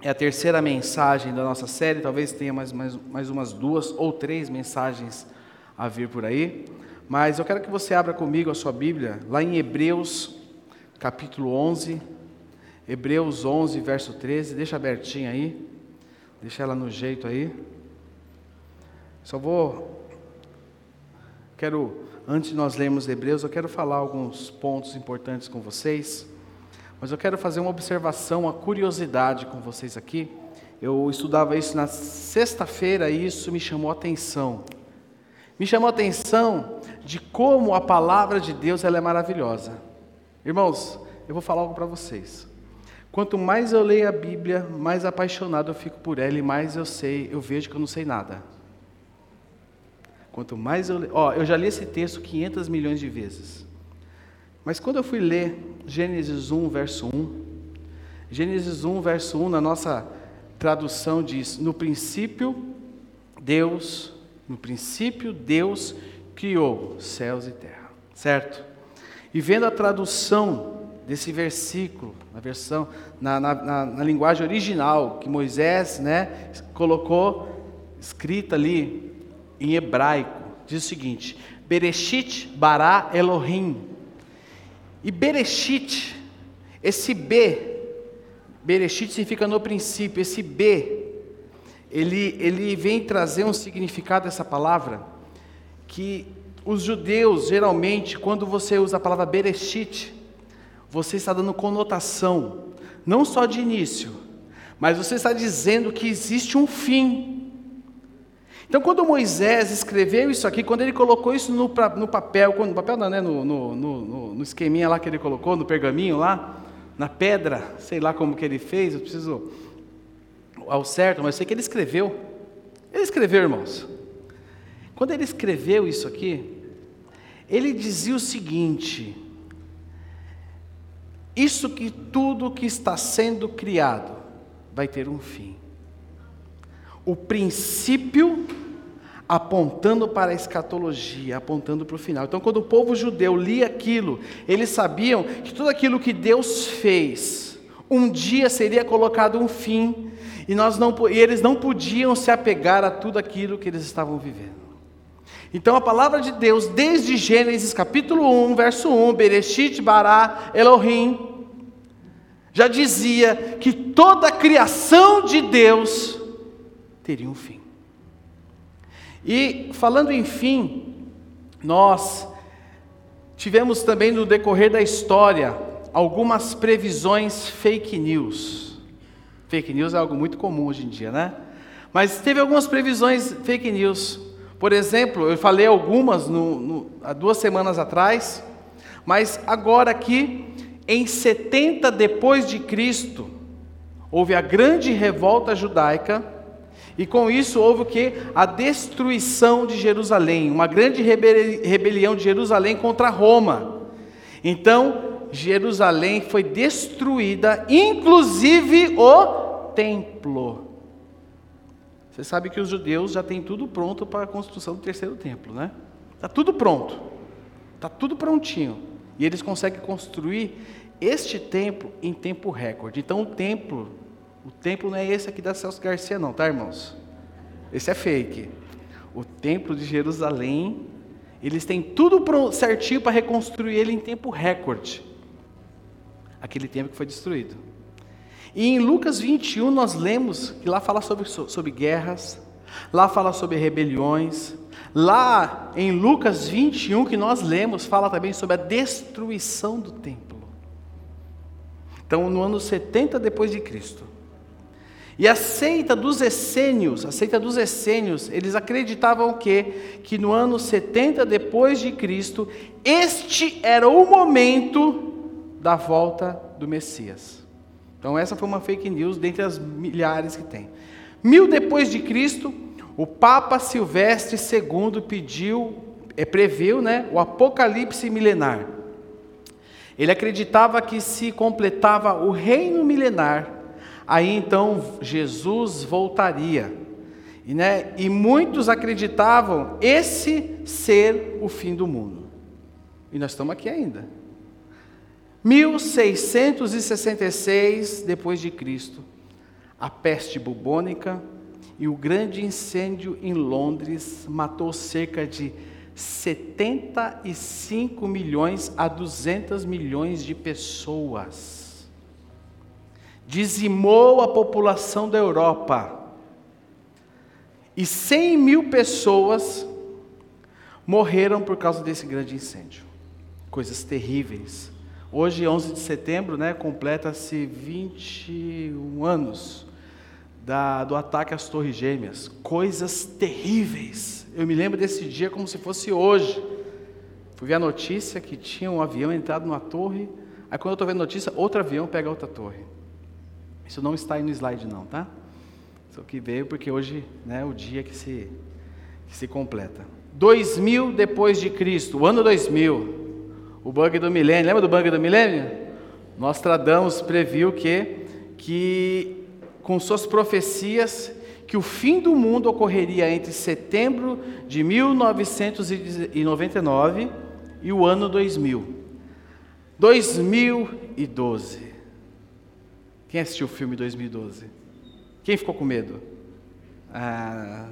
é a terceira mensagem da nossa série, talvez tenha mais, mais, mais umas duas ou três mensagens a vir por aí. Mas eu quero que você abra comigo a sua Bíblia, lá em Hebreus, capítulo 11. Hebreus 11, verso 13. Deixa abertinha aí. Deixa ela no jeito aí. Só vou. Quero, antes de nós lermos Hebreus, eu quero falar alguns pontos importantes com vocês. Mas eu quero fazer uma observação, uma curiosidade com vocês aqui. Eu estudava isso na sexta-feira e isso me chamou a atenção. Me chamou a atenção de como a palavra de Deus ela é maravilhosa. Irmãos, eu vou falar algo para vocês. Quanto mais eu leio a Bíblia, mais apaixonado eu fico por ela e mais eu sei, eu vejo que eu não sei nada. Quanto mais eu leio, ó, eu já li esse texto 500 milhões de vezes. Mas quando eu fui ler Gênesis 1, verso 1, Gênesis 1, verso 1, na nossa tradução diz: No princípio, Deus, no princípio, Deus criou céus e terra, certo? E vendo a tradução desse versículo, na versão, na, na, na, na linguagem original que Moisés, né, colocou escrita ali em hebraico, diz o seguinte: Bereshit bara Elohim, e Bereshit, esse B, Bereshit significa no princípio, esse B, ele, ele vem trazer um significado dessa palavra, que os judeus, geralmente, quando você usa a palavra Bereshit, você está dando conotação, não só de início, mas você está dizendo que existe um fim então, quando Moisés escreveu isso aqui, quando ele colocou isso no, no papel, no papel não, né, no, no, no, no esqueminha lá que ele colocou, no pergaminho lá, na pedra, sei lá como que ele fez, eu preciso ao certo, mas eu sei que ele escreveu. Ele escreveu, irmãos. Quando ele escreveu isso aqui, ele dizia o seguinte: Isso que tudo que está sendo criado vai ter um fim o princípio apontando para a escatologia, apontando para o final. Então, quando o povo judeu lia aquilo, eles sabiam que tudo aquilo que Deus fez, um dia seria colocado um fim, e, nós não, e eles não podiam se apegar a tudo aquilo que eles estavam vivendo. Então a palavra de Deus, desde Gênesis capítulo 1, verso 1, Bereshit bara Elohim, já dizia que toda a criação de Deus teria um fim. E falando em fim, nós tivemos também no decorrer da história algumas previsões fake news. Fake news é algo muito comum hoje em dia, né? Mas teve algumas previsões fake news. Por exemplo, eu falei algumas no, no, há duas semanas atrás, mas agora aqui, em 70 depois de Cristo, houve a grande revolta judaica e com isso houve o que? A destruição de Jerusalém, uma grande rebelião de Jerusalém contra Roma. Então, Jerusalém foi destruída, inclusive o templo. Você sabe que os judeus já têm tudo pronto para a construção do terceiro templo, né? Está tudo pronto, está tudo prontinho. E eles conseguem construir este templo em tempo recorde. Então, o templo o templo não é esse aqui da Celso Garcia, não, tá, irmãos? Esse é fake. O templo de Jerusalém, eles têm tudo certinho para reconstruir ele em tempo recorde. Aquele templo que foi destruído. E em Lucas 21 nós lemos que lá fala sobre, sobre guerras, lá fala sobre rebeliões, lá em Lucas 21 que nós lemos fala também sobre a destruição do templo. Então, no ano 70 depois de Cristo, e a seita dos essênios, a seita dos essênios, eles acreditavam que que no ano 70 depois de Cristo, este era o momento da volta do Messias. Então essa foi uma fake news dentre as milhares que tem. Mil depois de Cristo, o Papa Silvestre II pediu, é, previu, né, o Apocalipse milenar. Ele acreditava que se completava o reino milenar aí então Jesus voltaria. E, né, e muitos acreditavam esse ser o fim do mundo. E nós estamos aqui ainda. 1666 depois de Cristo, a peste bubônica e o grande incêndio em Londres matou cerca de 75 milhões a 200 milhões de pessoas. Dizimou a população da Europa. E 100 mil pessoas morreram por causa desse grande incêndio. Coisas terríveis. Hoje, 11 de setembro, né, completa-se 21 anos da, do ataque às Torres Gêmeas. Coisas terríveis. Eu me lembro desse dia como se fosse hoje. Fui ver a notícia que tinha um avião entrado numa torre. Aí, quando eu estou vendo a notícia, outro avião pega outra torre. Isso não está aí no slide, não, tá? Isso aqui veio porque hoje é né, o dia que se, que se completa. 2000 depois de Cristo, o ano 2000, o bug do milênio. Lembra do bug do milênio? Nostradamus previu que, que com suas profecias, que o fim do mundo ocorreria entre setembro de 1999 e o ano 2000. 2012. Quem assistiu o filme 2012? Quem ficou com medo? Ah,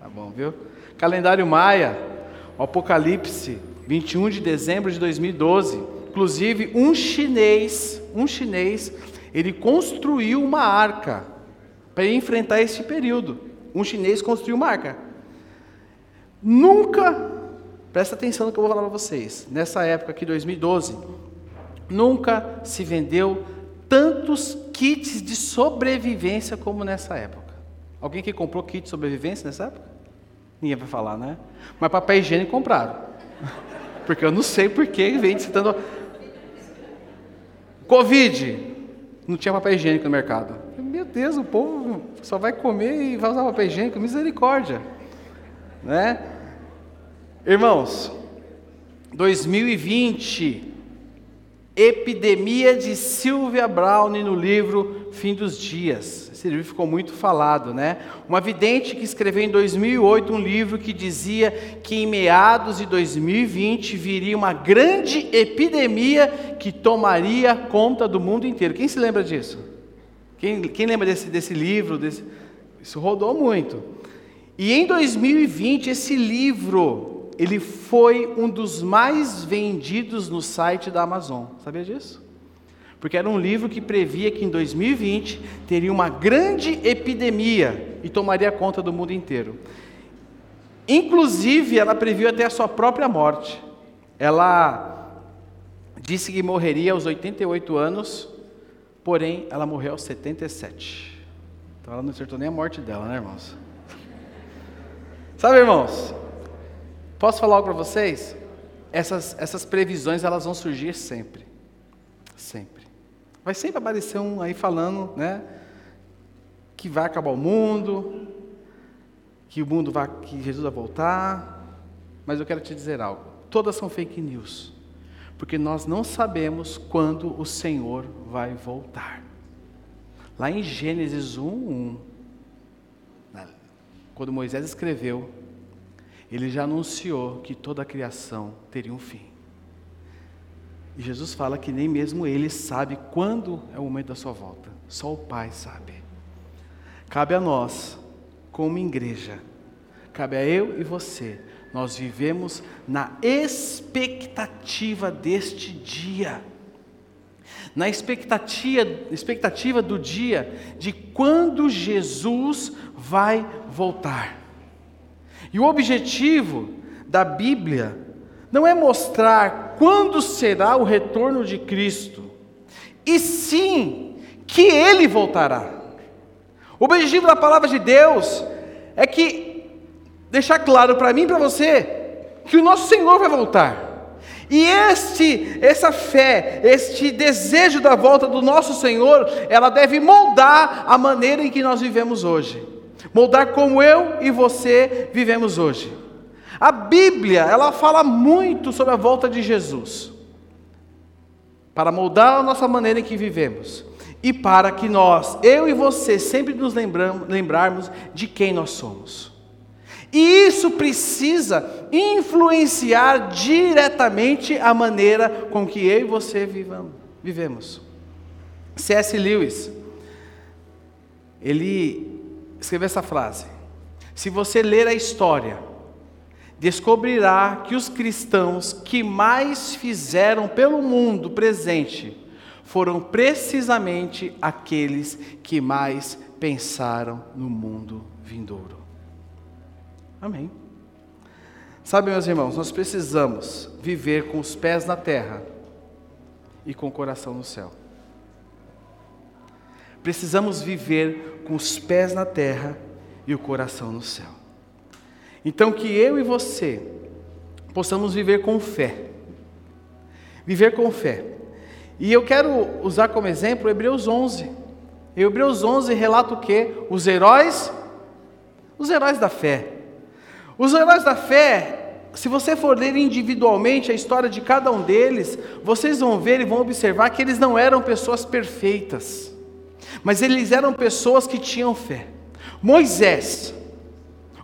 tá bom, viu? Calendário Maia, Apocalipse, 21 de dezembro de 2012. Inclusive, um chinês, um chinês, ele construiu uma arca para enfrentar esse período. Um chinês construiu uma arca. Nunca, presta atenção no que eu vou falar para vocês, nessa época aqui, 2012, nunca se vendeu tantos kits de sobrevivência como nessa época. Alguém que comprou kit de sobrevivência nessa época? Ninguém vai falar, né? Mas papel higiênico compraram. Porque eu não sei por que vem citando. Covid. Não tinha papel higiênico no mercado. Meu Deus, o povo só vai comer e vai usar papel higiênico. Misericórdia. Né? Irmãos, 2020 Epidemia de Sylvia Browne no livro Fim dos Dias. Esse livro ficou muito falado, né? Uma vidente que escreveu em 2008 um livro que dizia que em meados de 2020 viria uma grande epidemia que tomaria conta do mundo inteiro. Quem se lembra disso? Quem, quem lembra desse, desse livro? Desse... Isso rodou muito. E em 2020 esse livro ele foi um dos mais vendidos no site da Amazon. Sabia disso? Porque era um livro que previa que em 2020 teria uma grande epidemia e tomaria conta do mundo inteiro. Inclusive, ela previu até a sua própria morte. Ela disse que morreria aos 88 anos, porém, ela morreu aos 77. Então, ela não acertou nem a morte dela, né, irmãos? Sabe, irmãos? Posso falar algo para vocês? Essas, essas previsões elas vão surgir sempre. Sempre. Vai sempre aparecer um aí falando, né? Que vai acabar o mundo, que o mundo vai, que Jesus vai voltar. Mas eu quero te dizer algo. Todas são fake news. Porque nós não sabemos quando o Senhor vai voltar. Lá em Gênesis 1, 1, quando Moisés escreveu ele já anunciou que toda a criação teria um fim. E Jesus fala que nem mesmo ele sabe quando é o momento da sua volta, só o Pai sabe. Cabe a nós, como igreja, cabe a eu e você, nós vivemos na expectativa deste dia. Na expectativa, expectativa do dia de quando Jesus vai voltar. E o objetivo da Bíblia não é mostrar quando será o retorno de Cristo, e sim que ele voltará. O objetivo da palavra de Deus é que deixar claro para mim e para você que o nosso Senhor vai voltar. E este, essa fé, este desejo da volta do nosso Senhor, ela deve moldar a maneira em que nós vivemos hoje moldar como eu e você vivemos hoje. A Bíblia, ela fala muito sobre a volta de Jesus, para moldar a nossa maneira em que vivemos e para que nós, eu e você, sempre nos lembrarmos de quem nós somos. E isso precisa influenciar diretamente a maneira com que eu e você vivemos. C.S. Lewis, ele escreveu essa frase: Se você ler a história, descobrirá que os cristãos que mais fizeram pelo mundo presente foram precisamente aqueles que mais pensaram no mundo vindouro. Amém. Sabe, meus irmãos, nós precisamos viver com os pés na terra e com o coração no céu. Precisamos viver com os pés na terra e o coração no céu. Então, que eu e você possamos viver com fé. Viver com fé. E eu quero usar como exemplo Hebreus 11. Hebreus 11 relata o que? Os heróis, os heróis da fé. Os heróis da fé, se você for ler individualmente a história de cada um deles, vocês vão ver e vão observar que eles não eram pessoas perfeitas, mas eles eram pessoas que tinham fé. Moisés,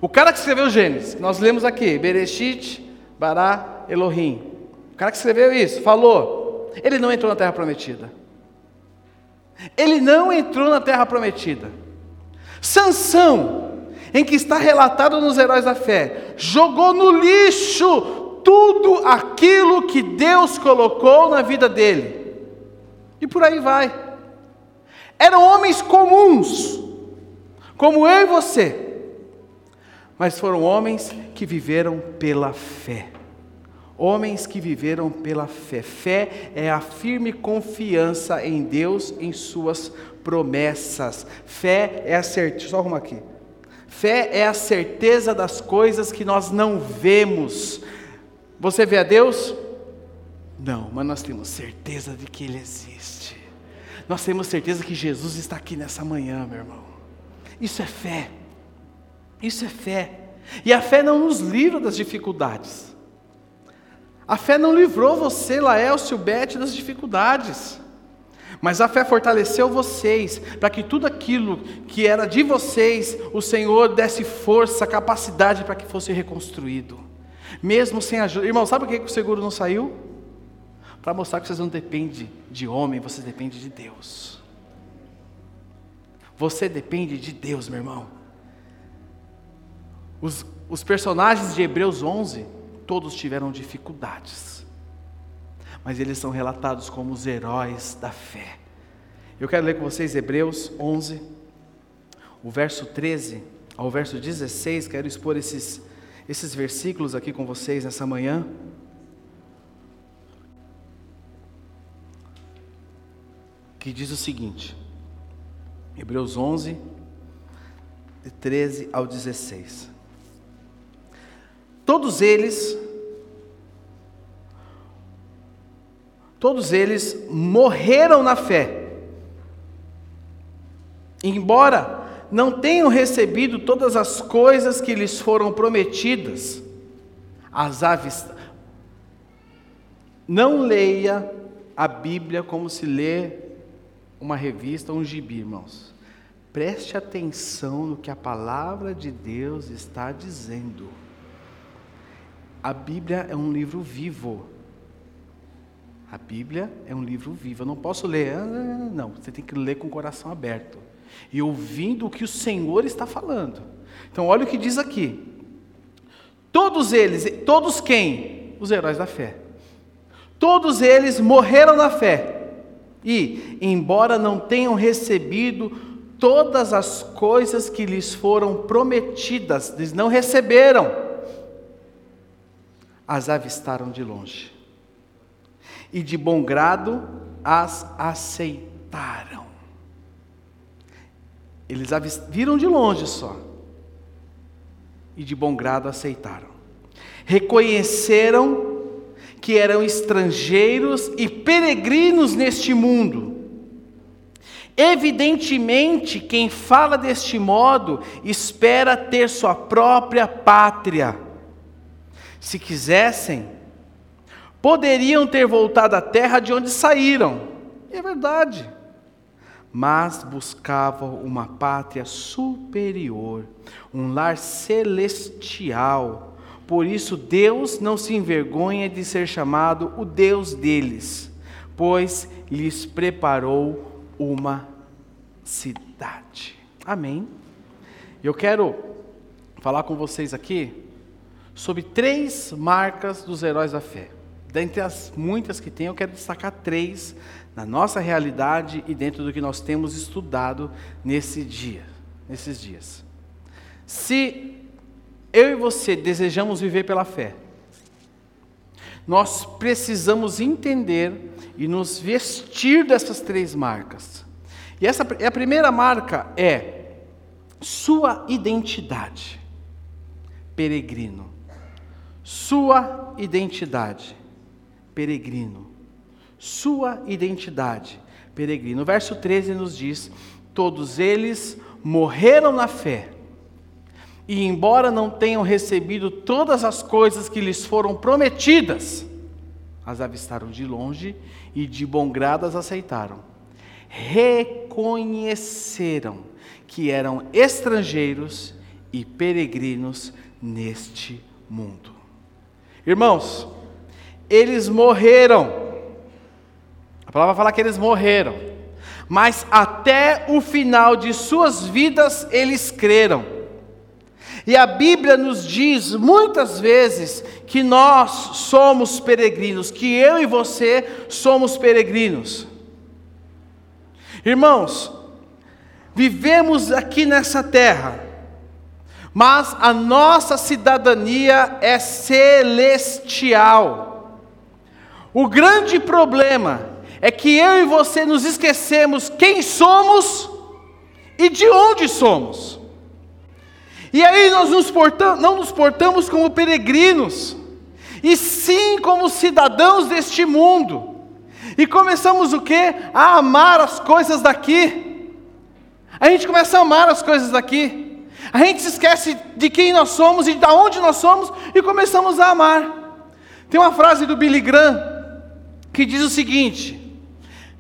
o cara que escreveu Gênesis, nós lemos aqui, Bereshit, Bará, Elohim. O cara que escreveu isso, falou, ele não entrou na terra prometida. Ele não entrou na terra prometida. Sansão, em que está relatado nos heróis da fé, jogou no lixo tudo aquilo que Deus colocou na vida dele. E por aí vai. Eram homens comuns, como eu e você, mas foram homens que viveram pela fé. Homens que viveram pela fé. Fé é a firme confiança em Deus, em Suas promessas. Fé é a certeza. Só arruma aqui. Fé é a certeza das coisas que nós não vemos. Você vê a Deus? Não, mas nós temos certeza de que Ele existe. Nós temos certeza que Jesus está aqui nessa manhã, meu irmão. Isso é fé. Isso é fé. E a fé não nos livra das dificuldades. A fé não livrou você, Laelcio, Bete, das dificuldades. Mas a fé fortaleceu vocês, para que tudo aquilo que era de vocês, o Senhor desse força, capacidade para que fosse reconstruído. Mesmo sem ajuda. Irmão, sabe por que o seguro não saiu? Para mostrar que vocês não dependem de homem, vocês dependem de Deus. Você depende de Deus, meu irmão. Os, os personagens de Hebreus 11, todos tiveram dificuldades mas eles são relatados como os heróis da fé. Eu quero ler com vocês Hebreus 11, o verso 13 ao verso 16, quero expor esses, esses versículos aqui com vocês nessa manhã. Que diz o seguinte, Hebreus 11, de 13 ao 16. Todos eles Todos eles morreram na fé. Embora não tenham recebido todas as coisas que lhes foram prometidas, as aves. Não leia a Bíblia como se lê uma revista um gibi, irmãos. Preste atenção no que a palavra de Deus está dizendo. A Bíblia é um livro vivo. A Bíblia é um livro vivo. Eu não posso ler, ah, não, você tem que ler com o coração aberto e ouvindo o que o Senhor está falando. Então, olha o que diz aqui. Todos eles, todos quem? Os heróis da fé. Todos eles morreram na fé. E, embora não tenham recebido todas as coisas que lhes foram prometidas, eles não receberam, as avistaram de longe e de bom grado as aceitaram. Eles viram de longe só e de bom grado aceitaram. Reconheceram que eram estrangeiros e peregrinos neste mundo. Evidentemente, quem fala deste modo espera ter sua própria pátria. Se quisessem, Poderiam ter voltado à terra de onde saíram, é verdade, mas buscavam uma pátria superior, um lar celestial. Por isso, Deus não se envergonha de ser chamado o Deus deles, pois lhes preparou uma cidade. Amém. Eu quero falar com vocês aqui sobre três marcas dos heróis da fé. Dentre as muitas que tem, eu quero destacar três na nossa realidade e dentro do que nós temos estudado nesse dia, nesses dias. Se eu e você desejamos viver pela fé, nós precisamos entender e nos vestir dessas três marcas. E essa a primeira marca é sua identidade, peregrino. Sua identidade, peregrino. Sua identidade, peregrino. O verso 13 nos diz: Todos eles morreram na fé, e embora não tenham recebido todas as coisas que lhes foram prometidas, as avistaram de longe e de bom grado as aceitaram. Reconheceram que eram estrangeiros e peregrinos neste mundo. Irmãos, eles morreram. A palavra fala que eles morreram. Mas até o final de suas vidas eles creram. E a Bíblia nos diz muitas vezes que nós somos peregrinos, que eu e você somos peregrinos. Irmãos, vivemos aqui nessa terra, mas a nossa cidadania é celestial. O grande problema é que eu e você nos esquecemos quem somos e de onde somos. E aí nós nos portamos, não nos portamos como peregrinos, e sim como cidadãos deste mundo. E começamos o que? A amar as coisas daqui. A gente começa a amar as coisas daqui. A gente se esquece de quem nós somos e de onde nós somos e começamos a amar. Tem uma frase do Billy Graham que diz o seguinte: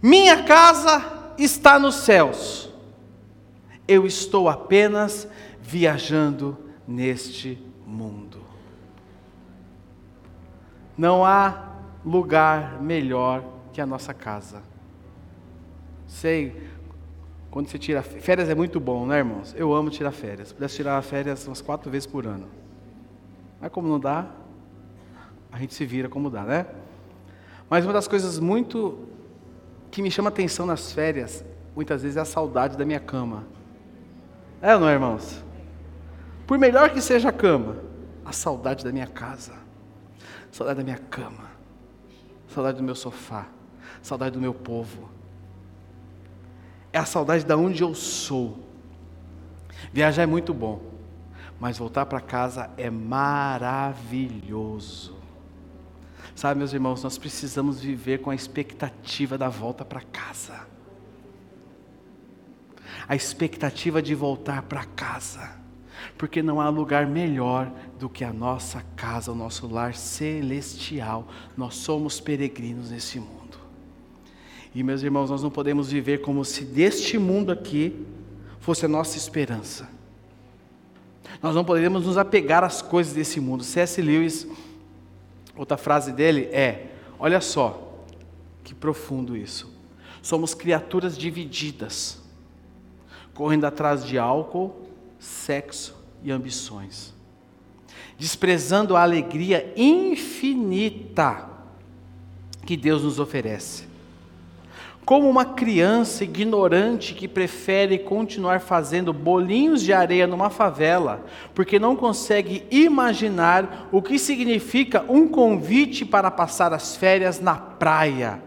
Minha casa está nos céus, eu estou apenas viajando neste mundo. Não há lugar melhor que a nossa casa. Sei, quando você tira férias é muito bom, né, irmãos? Eu amo tirar férias. Se pudesse tirar férias umas quatro vezes por ano. Mas como não dá, a gente se vira como dá, né? Mas uma das coisas muito que me chama atenção nas férias, muitas vezes é a saudade da minha cama. É ou não é, irmãos? Por melhor que seja a cama, a saudade da minha casa, saudade da minha cama, saudade do meu sofá, saudade do meu povo é a saudade de onde eu sou. Viajar é muito bom, mas voltar para casa é maravilhoso. Sabe, meus irmãos, nós precisamos viver com a expectativa da volta para casa. A expectativa de voltar para casa. Porque não há lugar melhor do que a nossa casa, o nosso lar celestial. Nós somos peregrinos nesse mundo. E meus irmãos, nós não podemos viver como se deste mundo aqui fosse a nossa esperança. Nós não podemos nos apegar às coisas desse mundo. C.S. Lewis, outra frase dele é: olha só, que profundo isso. Somos criaturas divididas, correndo atrás de álcool, sexo e ambições, desprezando a alegria infinita que Deus nos oferece como uma criança ignorante que prefere continuar fazendo bolinhos de areia numa favela, porque não consegue imaginar o que significa um convite para passar as férias na praia.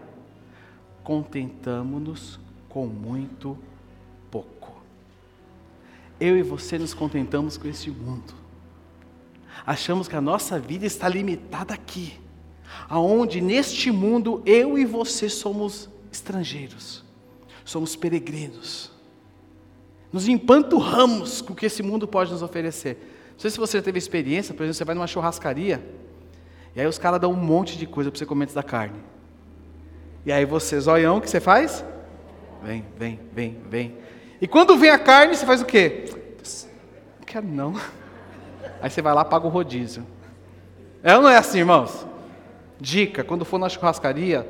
Contentamos-nos com muito. Eu e você nos contentamos com este mundo. Achamos que a nossa vida está limitada aqui, aonde neste mundo eu e você somos estrangeiros, somos peregrinos. Nos empanturramos com o que esse mundo pode nos oferecer. Não sei se você já teve experiência, por exemplo, você vai numa churrascaria, e aí os caras dão um monte de coisa para você comer antes da carne. E aí você, zoião, o que você faz? Vem, vem, vem, vem. E quando vem a carne, você faz o quê? Não quero não. Aí você vai lá paga o rodízio. É ou não é assim, irmãos? Dica, quando for na churrascaria,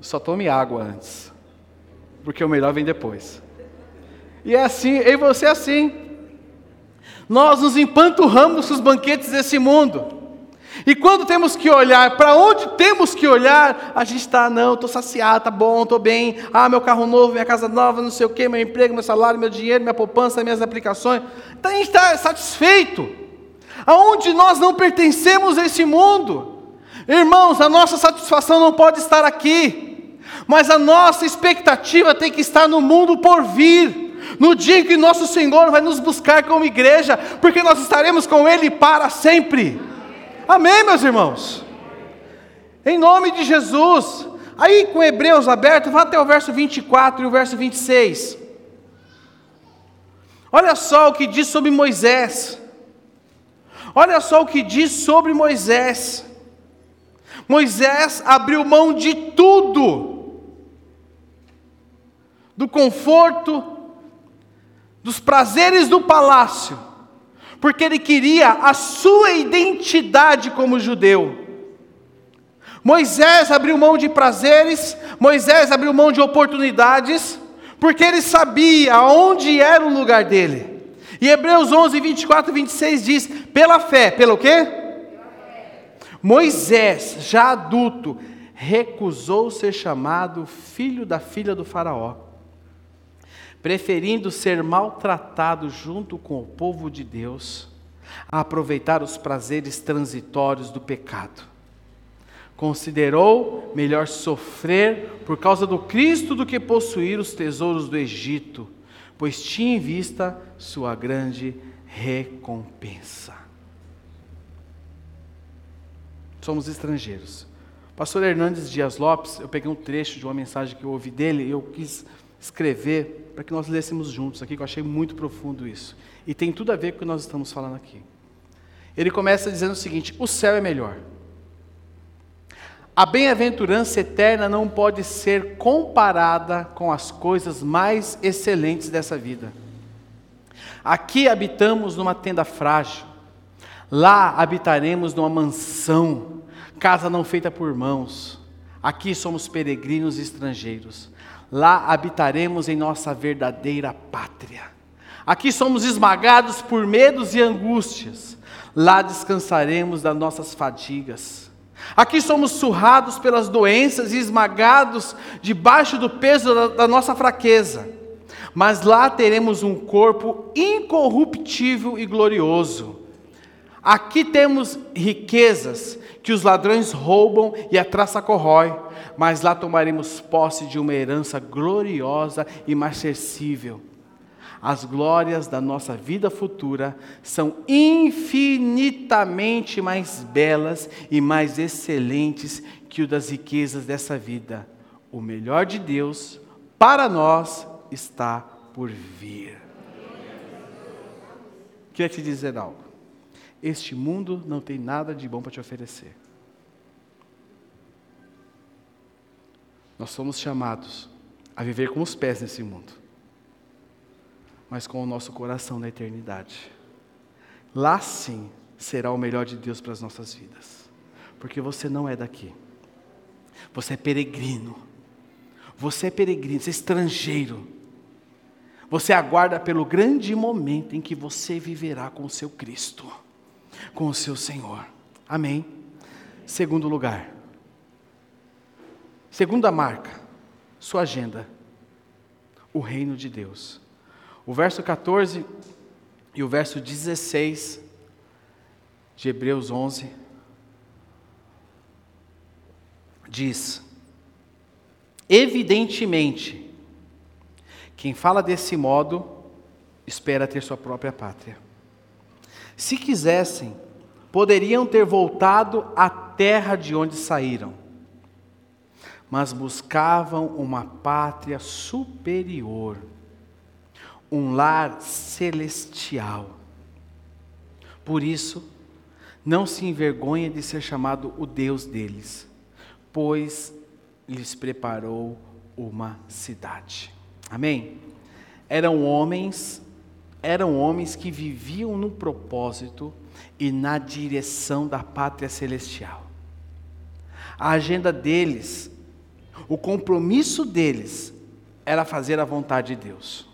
só tome água antes, porque o melhor vem depois. E é assim, e você é assim. Nós nos empanturramos com os banquetes desse mundo. E quando temos que olhar, para onde temos que olhar, a gente está, não, estou saciado, está bom, estou bem, ah, meu carro novo, minha casa nova, não sei o quê, meu emprego, meu salário, meu dinheiro, minha poupança, minhas aplicações. Então a gente está satisfeito. Aonde nós não pertencemos a esse mundo. Irmãos, a nossa satisfação não pode estar aqui, mas a nossa expectativa tem que estar no mundo por vir no dia em que nosso Senhor vai nos buscar como igreja, porque nós estaremos com Ele para sempre. Amém, meus irmãos? Em nome de Jesus. Aí com Hebreus aberto, vá até o verso 24 e o verso 26. Olha só o que diz sobre Moisés. Olha só o que diz sobre Moisés. Moisés abriu mão de tudo, do conforto, dos prazeres do palácio, porque ele queria a sua identidade como judeu. Moisés abriu mão de prazeres, Moisés abriu mão de oportunidades, porque ele sabia onde era o lugar dele. E Hebreus 11, 24 e 26 diz: pela fé, pelo quê? Moisés, já adulto, recusou ser chamado filho da filha do Faraó preferindo ser maltratado junto com o povo de Deus, a aproveitar os prazeres transitórios do pecado. Considerou melhor sofrer por causa do Cristo do que possuir os tesouros do Egito, pois tinha em vista sua grande recompensa. Somos estrangeiros. Pastor Hernandes Dias Lopes, eu peguei um trecho de uma mensagem que eu ouvi dele e eu quis escrever para que nós lêssemos juntos aqui, que eu achei muito profundo isso. E tem tudo a ver com o que nós estamos falando aqui. Ele começa dizendo o seguinte: o céu é melhor. A bem-aventurança eterna não pode ser comparada com as coisas mais excelentes dessa vida. Aqui habitamos numa tenda frágil, lá habitaremos numa mansão, casa não feita por mãos. Aqui somos peregrinos e estrangeiros lá habitaremos em nossa verdadeira pátria. Aqui somos esmagados por medos e angústias, lá descansaremos das nossas fadigas. Aqui somos surrados pelas doenças e esmagados debaixo do peso da, da nossa fraqueza, mas lá teremos um corpo incorruptível e glorioso. Aqui temos riquezas que os ladrões roubam e a traça corrói mas lá tomaremos posse de uma herança gloriosa e marcessível. As glórias da nossa vida futura são infinitamente mais belas e mais excelentes que o das riquezas dessa vida. O melhor de Deus para nós está por vir. Queria te dizer algo. Este mundo não tem nada de bom para te oferecer. Nós somos chamados a viver com os pés nesse mundo, mas com o nosso coração na eternidade. Lá sim será o melhor de Deus para as nossas vidas, porque você não é daqui, você é peregrino, você é peregrino, você é estrangeiro. Você aguarda pelo grande momento em que você viverá com o seu Cristo, com o seu Senhor. Amém? Segundo lugar, Segunda marca, sua agenda, o reino de Deus. O verso 14 e o verso 16 de Hebreus 11 diz: Evidentemente, quem fala desse modo espera ter sua própria pátria. Se quisessem, poderiam ter voltado à terra de onde saíram mas buscavam uma pátria superior, um lar celestial. Por isso, não se envergonhe de ser chamado o Deus deles, pois lhes preparou uma cidade. Amém? Eram homens, eram homens que viviam no propósito e na direção da pátria celestial. A agenda deles o compromisso deles era fazer a vontade de Deus.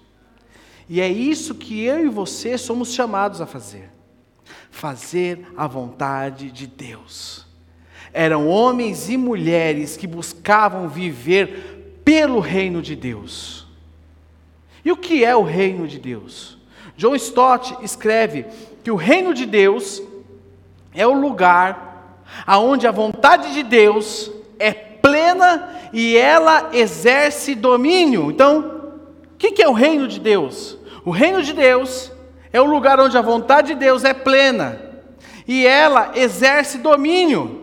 E é isso que eu e você somos chamados a fazer. Fazer a vontade de Deus. Eram homens e mulheres que buscavam viver pelo reino de Deus. E o que é o reino de Deus? John Stott escreve que o reino de Deus é o lugar aonde a vontade de Deus é plena e ela exerce domínio. Então, o que é o reino de Deus? O reino de Deus é o lugar onde a vontade de Deus é plena e ela exerce domínio.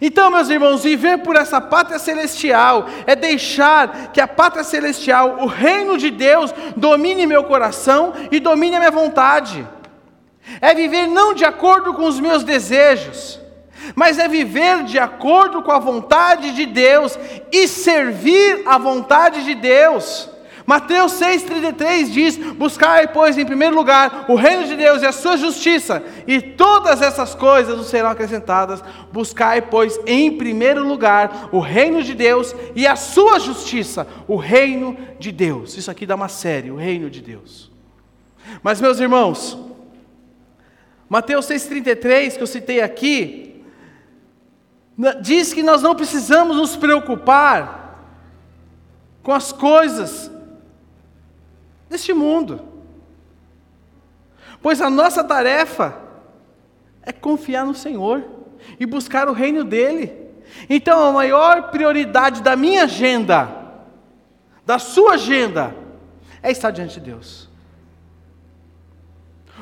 Então, meus irmãos, viver por essa pátria celestial é deixar que a pátria celestial, o reino de Deus, domine meu coração e domine a minha vontade. É viver não de acordo com os meus desejos, mas é viver de acordo com a vontade de Deus e servir a vontade de Deus. Mateus 6,33 diz: Buscai, pois, em primeiro lugar o reino de Deus e a sua justiça, e todas essas coisas nos serão acrescentadas. Buscai, pois, em primeiro lugar o reino de Deus e a sua justiça, o reino de Deus. Isso aqui dá uma série, o reino de Deus. Mas, meus irmãos, Mateus 6,33, que eu citei aqui, diz que nós não precisamos nos preocupar com as coisas deste mundo. Pois a nossa tarefa é confiar no Senhor e buscar o reino dele. Então, a maior prioridade da minha agenda, da sua agenda, é estar diante de Deus.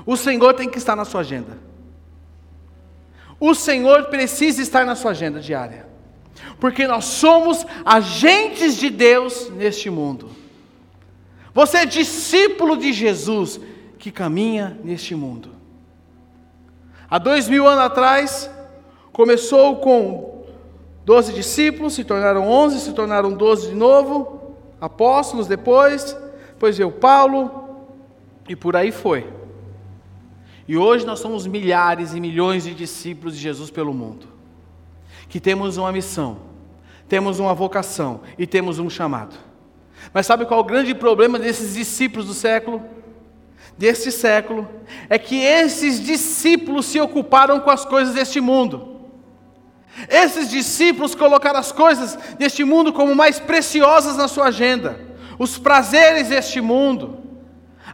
O Senhor tem que estar na sua agenda. O Senhor precisa estar na sua agenda diária. Porque nós somos agentes de Deus neste mundo. Você é discípulo de Jesus que caminha neste mundo. Há dois mil anos atrás, começou com doze discípulos, se tornaram onze, se tornaram doze de novo, apóstolos depois, depois veio Paulo, e por aí foi. E hoje nós somos milhares e milhões de discípulos de Jesus pelo mundo, que temos uma missão, temos uma vocação e temos um chamado. Mas sabe qual é o grande problema desses discípulos do século? Deste século, é que esses discípulos se ocuparam com as coisas deste mundo. Esses discípulos colocaram as coisas deste mundo como mais preciosas na sua agenda, os prazeres deste mundo,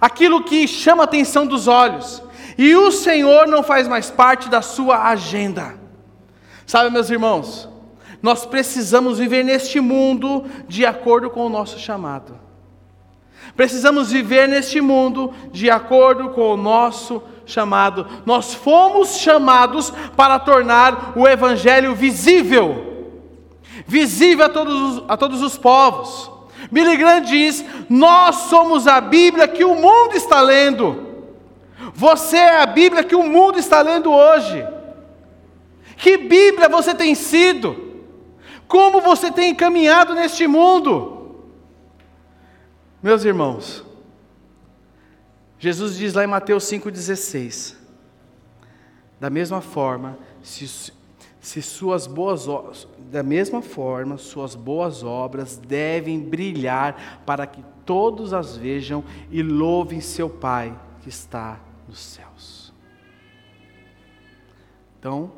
aquilo que chama a atenção dos olhos, e o Senhor não faz mais parte da sua agenda. Sabe, meus irmãos, nós precisamos viver neste mundo de acordo com o nosso chamado. Precisamos viver neste mundo de acordo com o nosso chamado. Nós fomos chamados para tornar o Evangelho visível visível a todos, a todos os povos. Billy Graham diz: Nós somos a Bíblia que o mundo está lendo. Você é a Bíblia que o mundo está lendo hoje. Que Bíblia você tem sido? Como você tem caminhado neste mundo? Meus irmãos, Jesus diz lá em Mateus 5,16: Da mesma forma, se, se suas boas da mesma forma, suas boas obras devem brilhar para que todos as vejam e louvem seu Pai que está nos céus. Então,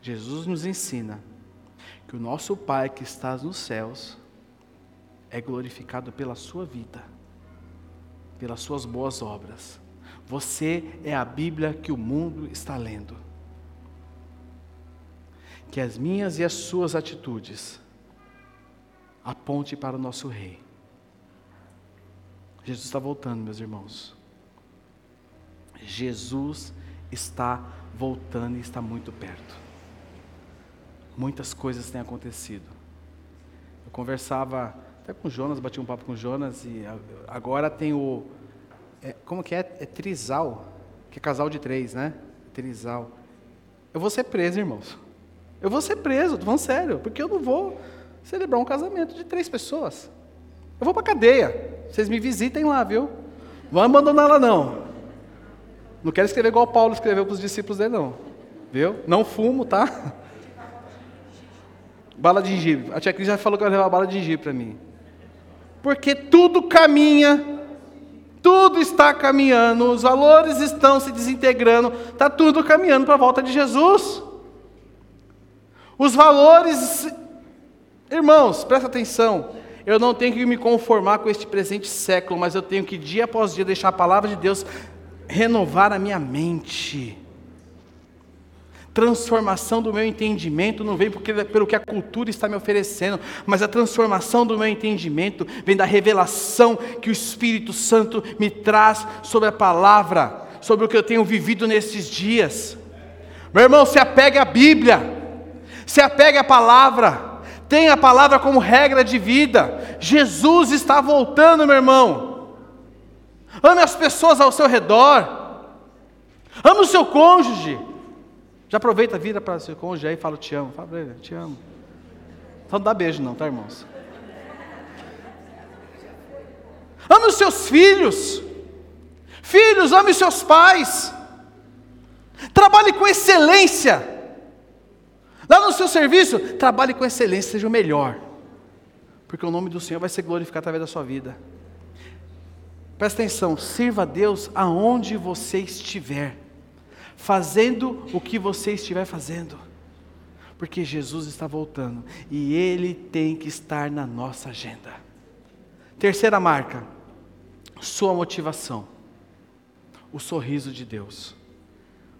Jesus nos ensina que o nosso Pai que está nos céus é glorificado pela sua vida, pelas suas boas obras. Você é a Bíblia que o mundo está lendo. Que as minhas e as suas atitudes aponte para o nosso Rei. Jesus está voltando, meus irmãos. Jesus está voltando e está muito perto muitas coisas têm acontecido. Eu conversava até com o Jonas, bati um papo com o Jonas e agora tem o. É, como que é? É trisal, que é casal de três, né? Trisal. Eu vou ser preso, irmãos. Eu vou ser preso, estou falando sério, porque eu não vou celebrar um casamento de três pessoas. Eu vou para cadeia. Vocês me visitem lá, viu? Vão abandonar lá não. Não quero escrever igual Paulo escreveu para os discípulos dele, não. Viu? Não fumo, tá? Bala de gengibre. A tia Cris já falou que vai levar bala de gengibre para mim. Porque tudo caminha Tudo está caminhando, os valores estão se desintegrando, está tudo caminhando para a volta de Jesus. Os valores, irmãos, presta atenção. Eu não tenho que me conformar com este presente século, mas eu tenho que dia após dia deixar a palavra de Deus renovar a minha mente transformação do meu entendimento não vem porque, pelo que a cultura está me oferecendo, mas a transformação do meu entendimento vem da revelação que o Espírito Santo me traz sobre a palavra, sobre o que eu tenho vivido nesses dias. Meu irmão, se apegue à Bíblia, se apegue à palavra, tenha a palavra como regra de vida. Jesus está voltando, meu irmão. Ame as pessoas ao seu redor, ame o seu cônjuge. Já aproveita, vira para seu cônjuge aí e fala: Te amo. Fala para ele: Te amo. Só não dá beijo, não, tá, irmãos? Ame os seus filhos. Filhos, ame os seus pais. Trabalhe com excelência. Lá no seu serviço, trabalhe com excelência, seja o melhor. Porque o nome do Senhor vai ser glorificado através da sua vida. Presta atenção, sirva a Deus aonde você estiver fazendo o que você estiver fazendo, porque Jesus está voltando e Ele tem que estar na nossa agenda. Terceira marca, sua motivação, o sorriso de Deus.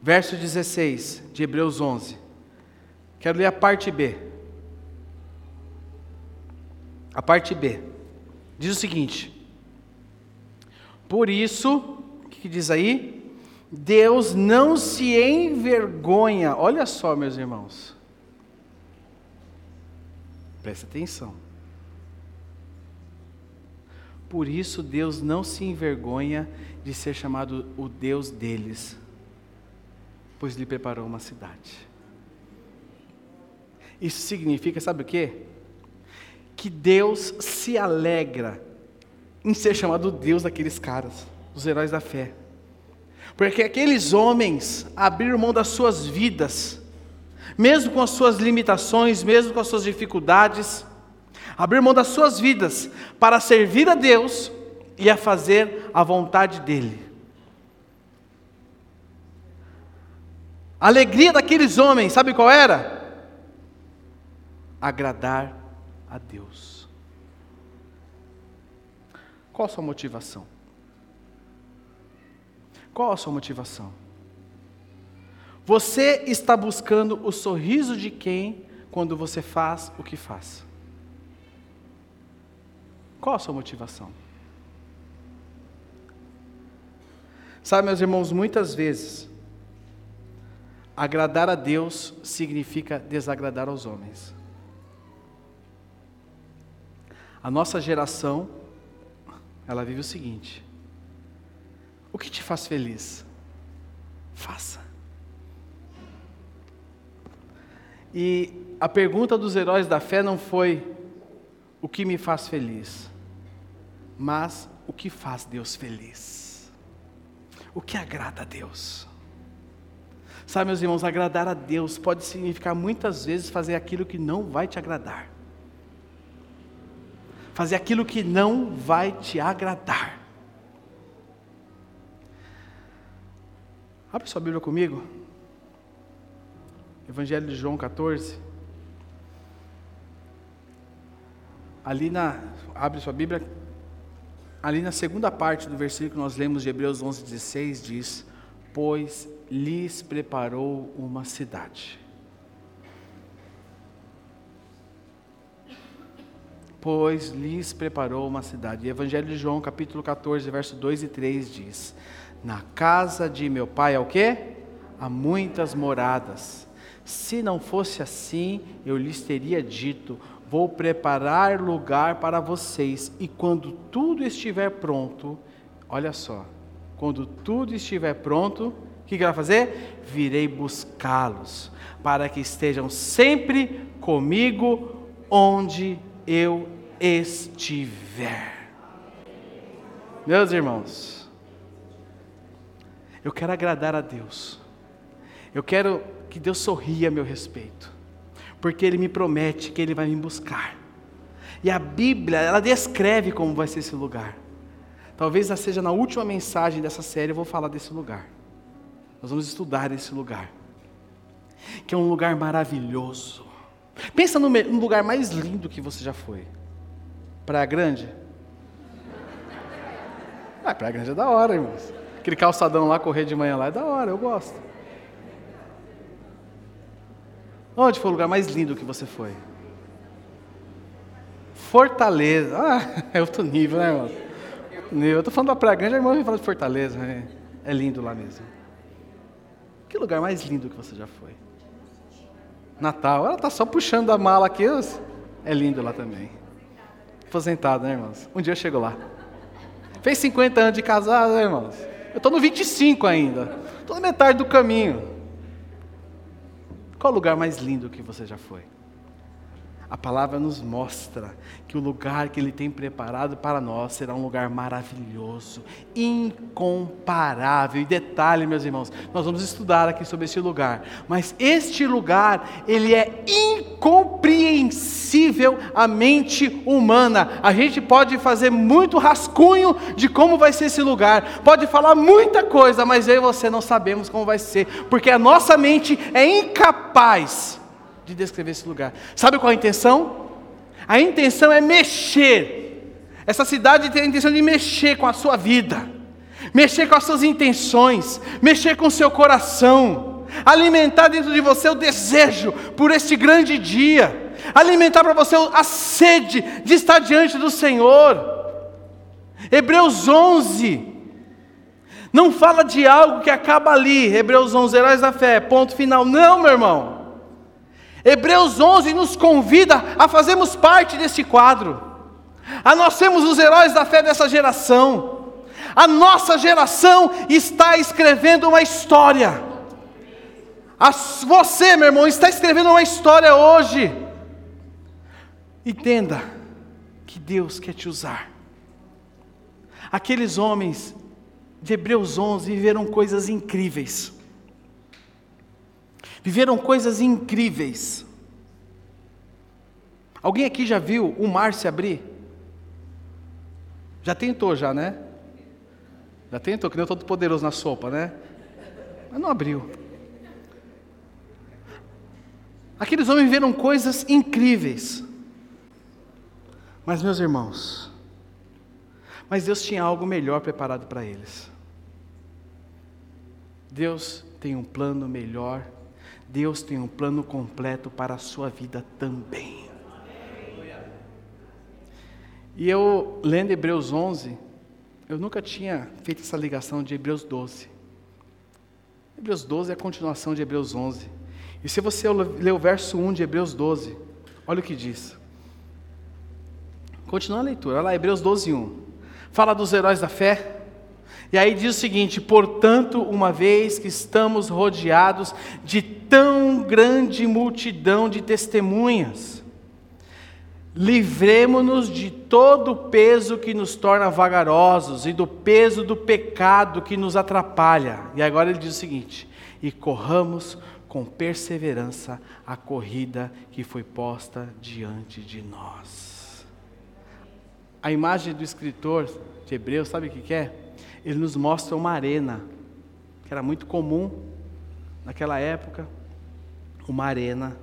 Verso 16 de Hebreus 11. Quero ler a parte B. A parte B diz o seguinte: Por isso, o que diz aí? Deus não se envergonha. Olha só, meus irmãos. Presta atenção. Por isso Deus não se envergonha de ser chamado o Deus deles, pois lhe preparou uma cidade. Isso significa, sabe o quê? Que Deus se alegra em ser chamado Deus daqueles caras, os heróis da fé. Porque aqueles homens abriram mão das suas vidas, mesmo com as suas limitações, mesmo com as suas dificuldades, abriram mão das suas vidas para servir a Deus e a fazer a vontade dEle. A alegria daqueles homens, sabe qual era? Agradar a Deus. Qual a sua motivação? Qual a sua motivação? Você está buscando o sorriso de quem quando você faz o que faz? Qual a sua motivação? Sabe, meus irmãos, muitas vezes, agradar a Deus significa desagradar aos homens. A nossa geração, ela vive o seguinte: o que te faz feliz? Faça. E a pergunta dos heróis da fé não foi o que me faz feliz, mas o que faz Deus feliz. O que agrada a Deus. Sabe, meus irmãos, agradar a Deus pode significar muitas vezes fazer aquilo que não vai te agradar. Fazer aquilo que não vai te agradar. Abre sua Bíblia comigo. Evangelho de João 14. Ali na. Abre sua Bíblia. Ali na segunda parte do versículo que nós lemos de Hebreus 11, 16, diz: Pois lhes preparou uma cidade. Pois lhes preparou uma cidade. Evangelho de João, capítulo 14, verso 2 e 3 diz: na casa de meu pai é o quê? Há muitas moradas. Se não fosse assim, eu lhes teria dito: Vou preparar lugar para vocês, e quando tudo estiver pronto, olha só, quando tudo estiver pronto, o que, que vai fazer? Virei buscá-los, para que estejam sempre comigo onde eu estiver. Meus irmãos, eu quero agradar a Deus. Eu quero que Deus sorria a meu respeito. Porque Ele me promete que Ele vai me buscar. E a Bíblia, ela descreve como vai ser esse lugar. Talvez seja na última mensagem dessa série eu vou falar desse lugar. Nós vamos estudar esse lugar. Que é um lugar maravilhoso. Pensa no, lugar mais lindo que você já foi. Praia Grande? Ah, Praia Grande é da hora, irmãos. Aquele calçadão lá, correr de manhã lá, é da hora, eu gosto. Onde foi o lugar mais lindo que você foi? Fortaleza. Ah, é outro nível, né, irmão? Eu estou falando da Praia Grande, a irmã me fala de Fortaleza. É, é lindo lá mesmo. Que lugar mais lindo que você já foi? Natal. Ela está só puxando a mala aqui. É lindo lá também. Aposentado, né, irmãos? Um dia eu chego lá. Fez 50 anos de casado, né, irmãos? Eu estou no 25 ainda. Estou na metade do caminho. Qual o lugar mais lindo que você já foi? A palavra nos mostra que o lugar que Ele tem preparado para nós será um lugar maravilhoso, incomparável. E detalhe, meus irmãos, nós vamos estudar aqui sobre esse lugar, mas este lugar, ele é incompreensível à mente humana. A gente pode fazer muito rascunho de como vai ser esse lugar, pode falar muita coisa, mas eu e você não sabemos como vai ser, porque a nossa mente é incapaz de descrever esse lugar. Sabe qual a intenção? A intenção é mexer. Essa cidade tem a intenção de mexer com a sua vida, mexer com as suas intenções, mexer com o seu coração, alimentar dentro de você o desejo por este grande dia, alimentar para você a sede de estar diante do Senhor. Hebreus 11, não fala de algo que acaba ali, Hebreus 11, heróis da fé, ponto final. Não, meu irmão. Hebreus 11 nos convida a fazermos parte desse quadro, a nós sermos os heróis da fé dessa geração. A nossa geração está escrevendo uma história. você, meu irmão, está escrevendo uma história hoje. Entenda que Deus quer te usar. Aqueles homens de Hebreus 11 viveram coisas incríveis viveram coisas incríveis. Alguém aqui já viu o mar se abrir? Já tentou já, né? Já tentou, que nem eu todo poderoso na sopa, né? Mas não abriu. Aqueles homens viveram coisas incríveis. Mas, meus irmãos, mas Deus tinha algo melhor preparado para eles. Deus tem um plano melhor Deus tem um plano completo para a sua vida também. E eu, lendo Hebreus 11, eu nunca tinha feito essa ligação de Hebreus 12. Hebreus 12 é a continuação de Hebreus 11. E se você ler o verso 1 de Hebreus 12, olha o que diz. Continua a leitura, olha lá, Hebreus 12, 1. Fala dos heróis da fé, e aí diz o seguinte: portanto, uma vez que estamos rodeados de tão grande multidão de testemunhas, livremos-nos de todo o peso que nos torna vagarosos e do peso do pecado que nos atrapalha. E agora ele diz o seguinte: e corramos com perseverança a corrida que foi posta diante de nós. A imagem do escritor de Hebreus, sabe o que é? Ele nos mostra uma arena, que era muito comum naquela época, uma arena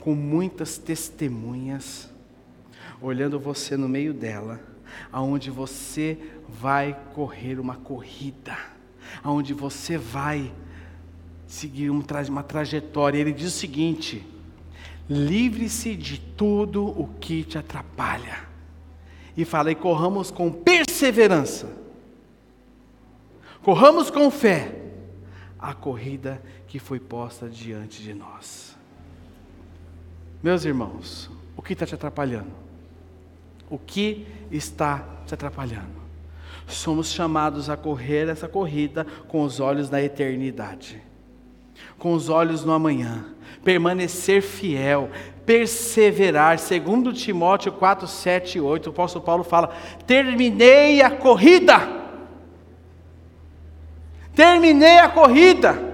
com muitas testemunhas, olhando você no meio dela, aonde você vai correr uma corrida, aonde você vai seguir uma trajetória. Ele diz o seguinte: livre-se de tudo o que te atrapalha. E fala, e corramos com perseverança Corramos com fé a corrida que foi posta diante de nós. Meus irmãos, o que está te atrapalhando? O que está te atrapalhando? Somos chamados a correr essa corrida com os olhos na eternidade, com os olhos no amanhã, permanecer fiel, perseverar. Segundo Timóteo 4, 7 e 8, o apóstolo Paulo fala: terminei a corrida Terminei a corrida.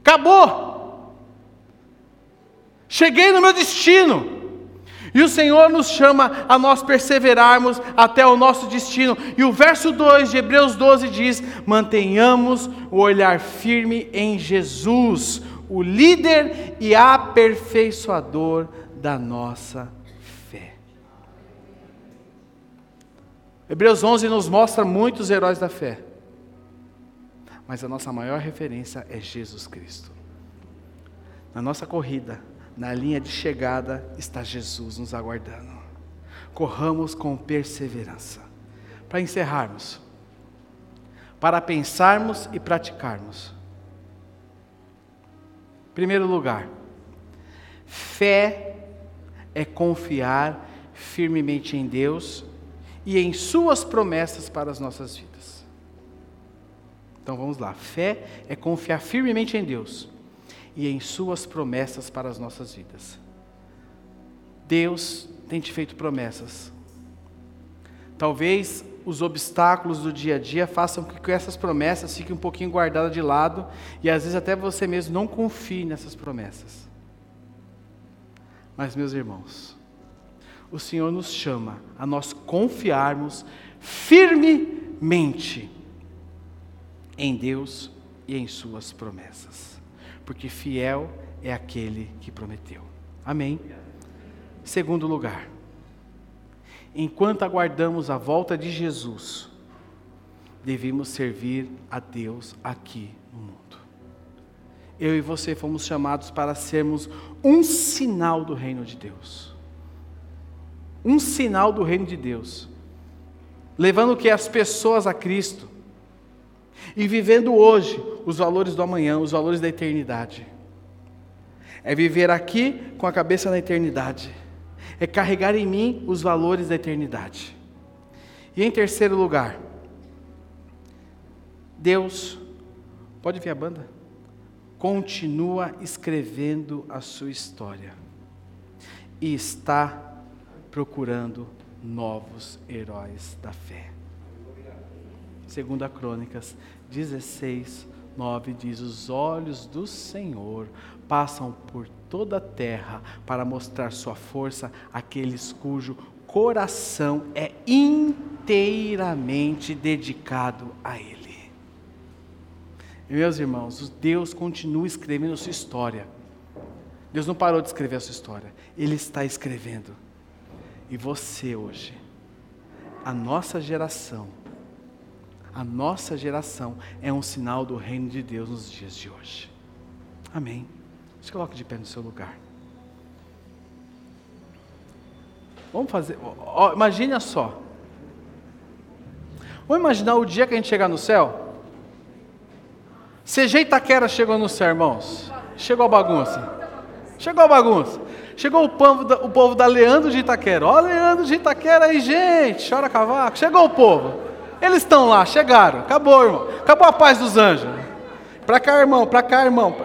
Acabou. Cheguei no meu destino. E o Senhor nos chama a nós perseverarmos até o nosso destino. E o verso 2 de Hebreus 12 diz: mantenhamos o olhar firme em Jesus, o líder e aperfeiçoador da nossa fé. Hebreus 11 nos mostra muitos heróis da fé, mas a nossa maior referência é Jesus Cristo. Na nossa corrida, na linha de chegada está Jesus nos aguardando. Corramos com perseverança. Para encerrarmos, para pensarmos e praticarmos. Primeiro lugar, fé é confiar firmemente em Deus e em Suas promessas para as nossas vidas. Então vamos lá, fé é confiar firmemente em Deus e em Suas promessas para as nossas vidas. Deus tem te feito promessas. Talvez os obstáculos do dia a dia façam com que essas promessas fiquem um pouquinho guardadas de lado e às vezes até você mesmo não confie nessas promessas. Mas, meus irmãos, o Senhor nos chama a nós confiarmos firmemente em Deus e em Suas promessas porque fiel é aquele que prometeu. Amém? Segundo lugar, enquanto aguardamos a volta de Jesus, devemos servir a Deus aqui no mundo. Eu e você fomos chamados para sermos um sinal do reino de Deus. Um sinal do reino de Deus. Levando que as pessoas a Cristo e vivendo hoje os valores do amanhã, os valores da eternidade. É viver aqui com a cabeça na eternidade. É carregar em mim os valores da eternidade. E em terceiro lugar, Deus, pode ver a banda? Continua escrevendo a sua história. E está procurando novos heróis da fé. Segunda Crônicas 16, 9 diz: Os olhos do Senhor passam por toda a terra para mostrar sua força àqueles cujo coração é inteiramente dedicado a Ele. Meus irmãos, Deus continua escrevendo sua história. Deus não parou de escrever a sua história, Ele está escrevendo. E você hoje, a nossa geração, a nossa geração é um sinal do reino de Deus nos dias de hoje. Amém. Se coloque de pé no seu lugar. Vamos fazer. Ó, imagine só. Vamos imaginar o dia que a gente chegar no céu? CG Itaquera chegou no céu, irmãos. Chegou a bagunça. Chegou a bagunça. Chegou o povo da, o povo da Leandro de Itaquera. Ó, Leandro de Itaquera aí, gente. Chora cavaco. Chegou o povo. Eles estão lá, chegaram. Acabou, irmão. Acabou a paz dos anjos. Para cá, irmão, para cá, irmão.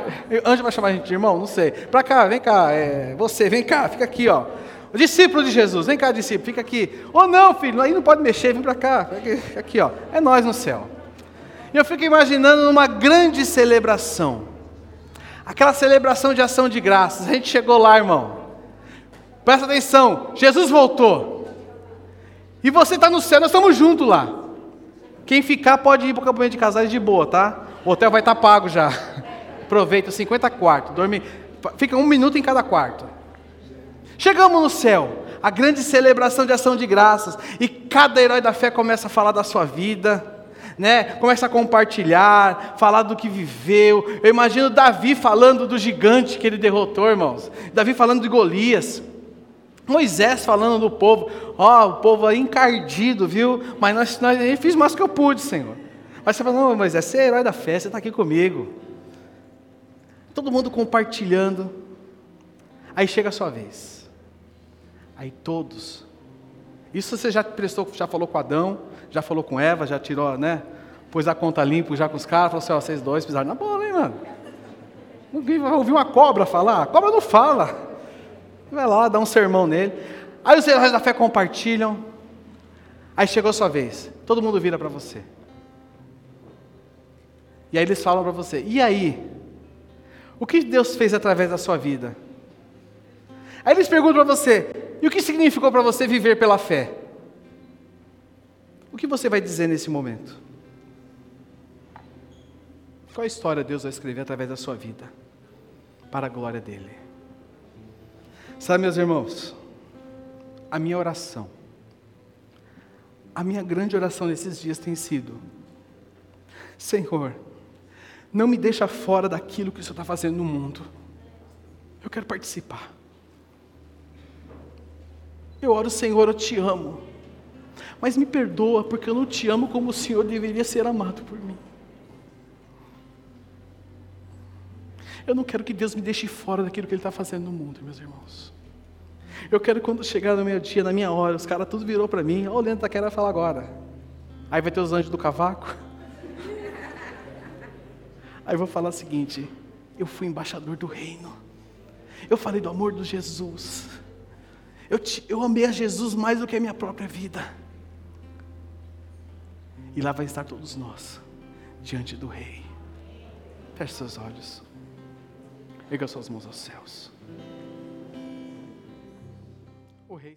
Anjo vai chamar a gente de irmão? Não sei. Para cá, vem cá. É, você, vem cá, fica aqui, ó. O discípulo de Jesus, vem cá, discípulo, fica aqui. Ou oh, não, filho, aí não pode mexer, vem para cá. Fica aqui, ó. É nós no céu. E eu fico imaginando numa grande celebração. Aquela celebração de ação de graças. A gente chegou lá, irmão. Presta atenção, Jesus voltou. E você está no céu, nós estamos juntos lá. Quem ficar pode ir para o acampamento de casais de boa, tá? O hotel vai estar tá pago já. Aproveita 50 quartos, dorme, fica um minuto em cada quarto. Chegamos no céu, a grande celebração de ação de graças, e cada herói da fé começa a falar da sua vida, né? Começa a compartilhar, falar do que viveu. Eu imagino Davi falando do gigante que ele derrotou, irmãos. Davi falando de Golias. Moisés falando do povo, ó, oh, o povo aí encardido, viu? Mas nós, nós, eu fiz mais que eu pude, Senhor. Mas você fala, não, Moisés, você é herói da fé, você está aqui comigo. Todo mundo compartilhando. Aí chega a sua vez. Aí todos. Isso você já prestou, já falou com Adão, já falou com Eva, já tirou, né? Pôs a conta limpa já com os caras, falou assim, ó, vocês dois pisaram na bola, hein, mano? Ouviu uma cobra falar? A cobra não fala. Vai lá, dá um sermão nele. Aí os heróis da fé compartilham. Aí chegou a sua vez. Todo mundo vira para você. E aí eles falam para você: e aí? O que Deus fez através da sua vida? Aí eles perguntam para você: E o que significou para você viver pela fé? O que você vai dizer nesse momento? Qual história Deus vai escrever através da sua vida? Para a glória dele. Sabe, meus irmãos, a minha oração, a minha grande oração nesses dias tem sido: Senhor, não me deixa fora daquilo que o Senhor está fazendo no mundo. Eu quero participar. Eu oro, Senhor, eu te amo. Mas me perdoa, porque eu não te amo como o Senhor deveria ser amado por mim. Eu não quero que Deus me deixe fora daquilo que Ele está fazendo no mundo, meus irmãos. Eu quero quando chegar no meu dia, na minha hora, os caras tudo virou para mim, olha o Leandro tá querendo falar agora. Aí vai ter os anjos do cavaco. Aí eu vou falar o seguinte: eu fui embaixador do reino. Eu falei do amor de Jesus. Eu, te, eu amei a Jesus mais do que a minha própria vida. E lá vai estar todos nós, diante do Rei. Feche seus olhos. Erga suas mãos aos céus. O Rei.